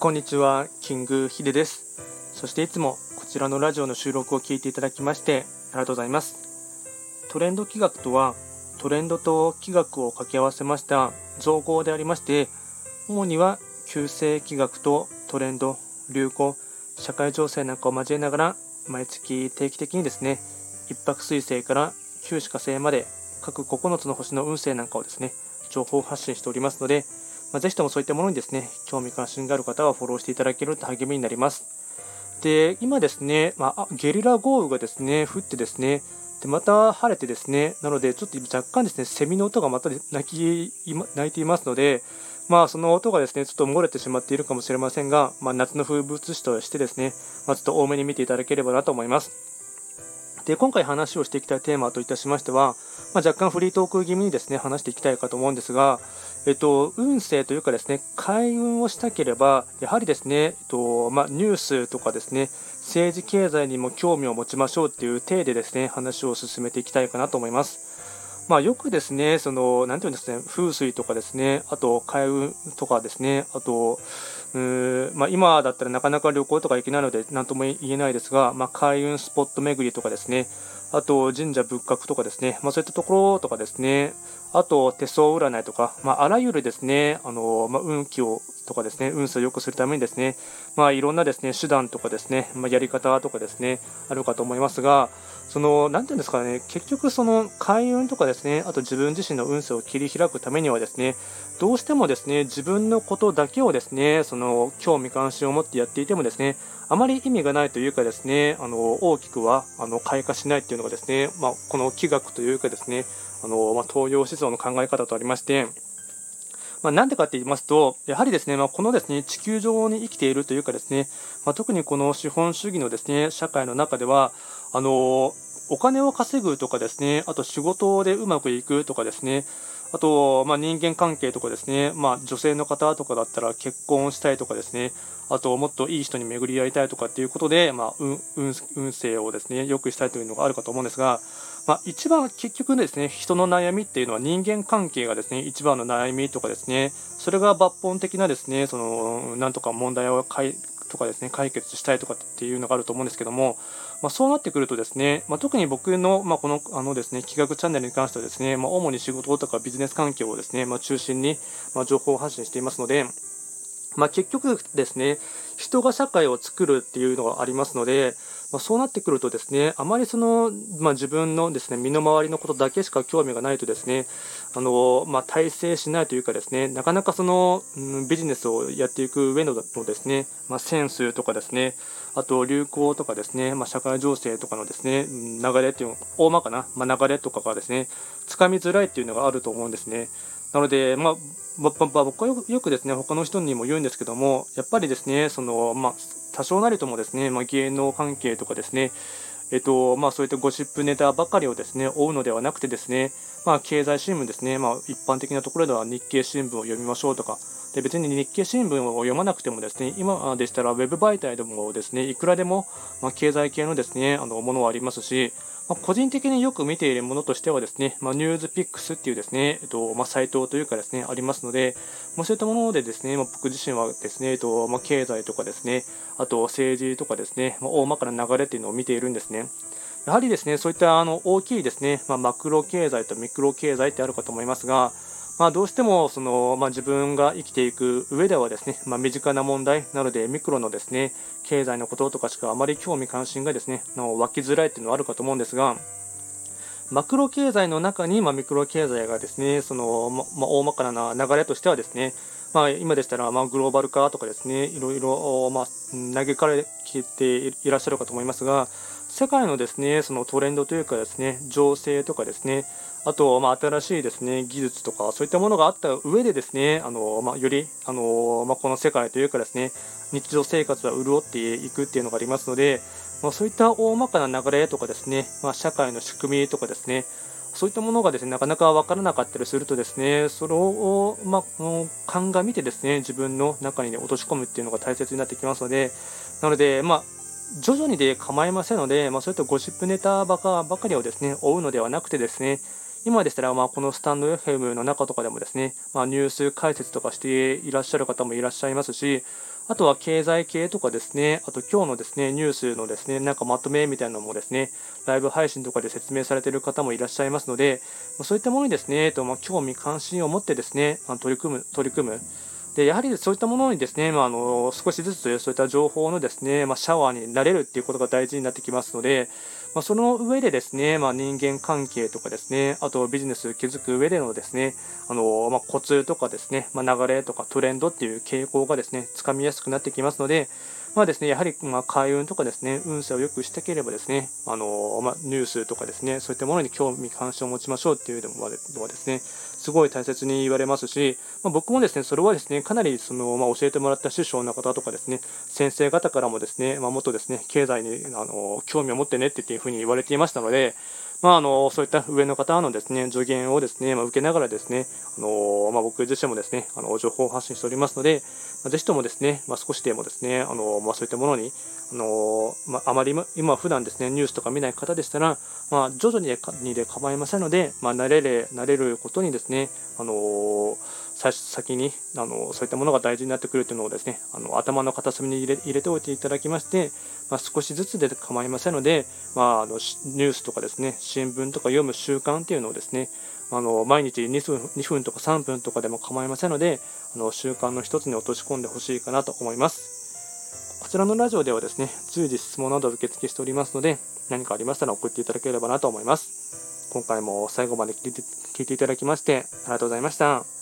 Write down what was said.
こんにちは、キングヒデです。そしていつもこちらのラジオの収録を聞いていただきましてありがとうございます。トレンド企画とは、トレンドと企画を掛け合わせました造語でありまして、主には旧世企画とトレンド、流行、社会情勢なんかを交えながら、毎月定期的にですね、一泊水星から九死火星まで各9つの星の運勢なんかをですね、情報発信しておりますので、まあ、ぜひともそういったものにですね、興味関心がある方はフォローしていただけると励みになります。で、今ですね、まあ、ゲリラ豪雨がですね、降ってですね、でまた晴れてですね、なのでちょっと若干ですね、セミの音がまた鳴き鳴いていますので、まあ、その音がですね、ちょっと漏れてしまっているかもしれませんが、まあ、夏の風物詩としてですね、まあ、ちょっと多めに見ていただければなと思います。で今回話をしていきたいテーマといたしましては、まあ、若干フリートーク気味にですね話していきたいかと思うんですが、えっと、運勢というかですね開運をしたければやはりですね、えっとまあ、ニュースとかですね政治経済にも興味を持ちましょうっていう体でですね話を進めていきたいかなと思います。まあ、よくですね、その、なんていうんですかね、風水とかですね、あと、開運とかですね、あと、うーまあ、今だったらなかなか旅行とか行けないので、なんとも言えないですが、まあ、開運スポット巡りとかですね、あと、神社仏閣とかですね、まあ、そういったところとかですね、あと、手相占いとか、まあ、あらゆるですね、あの、まあ、運気を、とかですね、運勢を良くするためにですね、まあ、いろんなですね、手段とかですね、まあ、やり方とかですね、あるかと思いますが、その、なんていうんですかね、結局その開運とかですね、あと自分自身の運勢を切り開くためにはですね、どうしてもですね、自分のことだけをですね、その興味関心を持ってやっていてもですね、あまり意味がないというかですね、あの大きくはあの開花しないっていうのがですね、まあ、この気学というかですね、あのまあ、東洋思想の考え方とありまして、まあ、なんでかって言いますと、やはりですね、まあ、このですね、地球上に生きているというかですね、まあ、特にこの資本主義のですね、社会の中では、あの、お金を稼ぐとかですね、あと仕事でうまくいくとかですね、あと、まあ、人間関係とかですね、まあ、女性の方とかだったら結婚したいとかですね、あともっといい人に巡り合いたいとかっていうことで、まあ、運運勢をですね、良くしたいというのがあるかと思うんですが、まあ、一番結局ですね、人の悩みっていうのは人間関係がですね、一番の悩みとかですね、それが抜本的なですね、その、なんとか問題を解とかですね、解決したいとかっていうのがあると思うんですけども、まあ、そうなってくるとですね、まあ、特に僕の、まあ、このあのですね、企画チャンネルに関してはですね、まあ、主に仕事とかビジネス環境をですね、まあ、中心に、まあ、情報発信していますので、まあ、結局ですね、人が社会を作るっていうのがありますので、まあ、そうなってくるとですね、あまりその、まあ、自分のですね、身の回りのことだけしか興味がないとですね、あの、まあ、体制しないというかですね、なかなかその、うん、ビジネスをやっていく上ののですね、まあ、センスとかですね、あと流行とかですね、まあ、社会情勢とかのですね、流れっていうの、大まかな、まあ、流れとかがですね、つかみづらいっていうのがあると思うんですね。なので、まあ、僕はよくですね、他の人にも言うんですけども、やっぱりですね、その、まあ、多少なりともですね、まあ、芸能関係とかですね、えっと、まあ、そういったゴシップネタばかりをですね、追うのではなくてですね、まあ、経済新聞ですね、まあ、一般的なところでは日経新聞を読みましょうとか、で別に日経新聞を読まなくてもですね、今でしたらウェブ媒体でもですね、いくらでも、ま、経済系のですね、あのものはありますし、ま、個人的によく見ているものとしてはですね、まあ、ニュースピックスっていうですね、えっとまあ、サイトというかですね、ありますので、まあ、そういったものでですね、ま、僕自身はですね、えっとま、経済とかですね、あと政治とかですね、ま、大まかな流れっていうのを見ているんですね。やはりですね、そういったあの大きいですね、ま、マクロ経済とミクロ経済ってあるかと思いますが、まあ、どうしてもその、まあ、自分が生きていく上ではですね、まあ、身近な問題なのでミクロのですね経済のこととかしかあまり興味関心がですねの湧きづらいっていうのはあるかと思うんですがマクロ経済の中に、ま、ミクロ経済がですねその、ま、大まかな流れとしてはですねまあ、今でしたら、まあ、グローバル化とかですねいろいろ、まあ、嘆かれていらっしゃるかと思いますが世界のですねそのトレンドというかですね情勢とかですねあと、まあ、新しいですね技術とかそういったものがあった上でですねあの、まあ、よりあの、まあ、この世界というかですね日常生活は潤っていくっていうのがありますので、まあ、そういった大まかな流れとかですね、まあ、社会の仕組みとかですねそういったものがですねなかなか分からなかったりするとですねそれを、まあ、鑑みてですね自分の中に、ね、落とし込むっていうのが大切になってきますのでなので、まあ、徐々にで構いませんので、まあ、そういったゴシップネタばかばかりをですね追うのではなくてですね今でしたら、まあ、このスタンド FM の中とかでもですね、まあ、ニュース解説とかしていらっしゃる方もいらっしゃいますし、あとは経済系とかですね、あと今日のですね、ニュースのですね、なんかまとめみたいなのもですね、ライブ配信とかで説明されている方もいらっしゃいますので、そういったものにですね、とまあ、興味関心を持ってですね、取り組む、取り組む。でやはりそういったものにですね、まあ、あの少しずつそういった情報のですね、まあ、シャワーになれるっていうことが大事になってきますので、まあ、その上でですね、まあ、人間関係とかですね、あとビジネス築く上でのですね、あのまあ、コツとかですね、ま、流れとかトレンドっていう傾向がですね、つかみやすくなってきますので、まあですね、やはり、ま開運とかですね、運勢を良くしたければですね、あのま、ニュースとかですね、そういったものに興味関心を持ちましょうっていうのはですね、すごい大切に言われますし、まあ、僕もですね、それはですね、かなりその、まあ、教えてもらった師匠の方とかですね、先生方からもですね、まあ、もっとですね、経済にあの興味を持ってねっていうふうに言われていましたので、まあ、あのそういった上の方のですね助言をですね、まあ、受けながらですね、あのまあ、僕自身もですねあの情報発信しておりますので、まあ、ぜひともですね、まあ、少しでもですね、あのまあ、そういったものに、あのまあ、あまり今、普段ですねニュースとか見ない方でしたら、まあ、徐々にでにで構いませんので、まあ、慣れれ慣れることにですね、あの先にあのそういったものが大事になってくるというのをですねあの頭の片隅に入れ入れておいていただきまして、まあ、少しずつで構いませんので、まあ、あのニュースとかですね新聞とか読む習慣っていうのをですねあの毎日2分 ,2 分とか3分とかでも構いませんのであの習慣の一つに落とし込んでほしいかなと思いますこちらのラジオではですね随時質問など受付しておりますので何かありましたら送っていただければなと思います今回も最後まで聞いていただきましてありがとうございました。